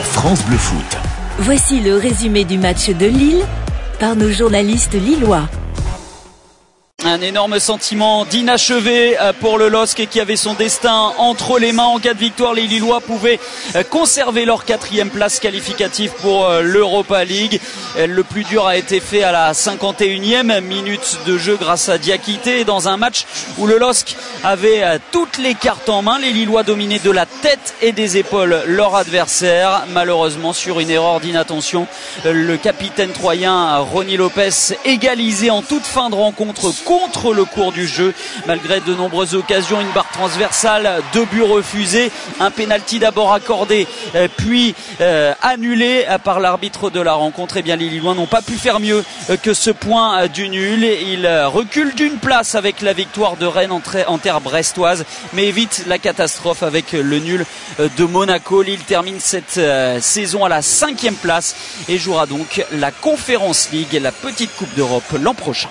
France Bleu Foot. Voici le résumé du match de Lille par nos journalistes lillois. Un énorme sentiment d'inachevé euh, pour le LOSC qui avait son destin entre les mains. En cas de victoire, les Lillois pouvaient euh, conserver leur quatrième place qualificative pour euh, l'Europa League. Le plus dur a été fait à la 51e minute de jeu grâce à Diakité dans un match où le LOSC avait toutes les cartes en main. Les Lillois dominaient de la tête et des épaules leur adversaire. Malheureusement, sur une erreur d'inattention, le capitaine troyen Ronny Lopez égalisé en toute fin de rencontre contre le cours du jeu. Malgré de nombreuses occasions, une barre transversale, deux buts refusés, un pénalty d'abord accordé, euh, puis euh, annulé par l'arbitre de la rencontre. Et eh bien les Lillois n'ont pas pu faire mieux euh, que ce point du nul. Ils reculent d'une place avec la victoire de Rennes en terre brestoise, mais évite la catastrophe avec le nul de Monaco. Lille termine cette saison à la cinquième place et jouera donc la Conférence League, la petite Coupe d'Europe l'an prochain.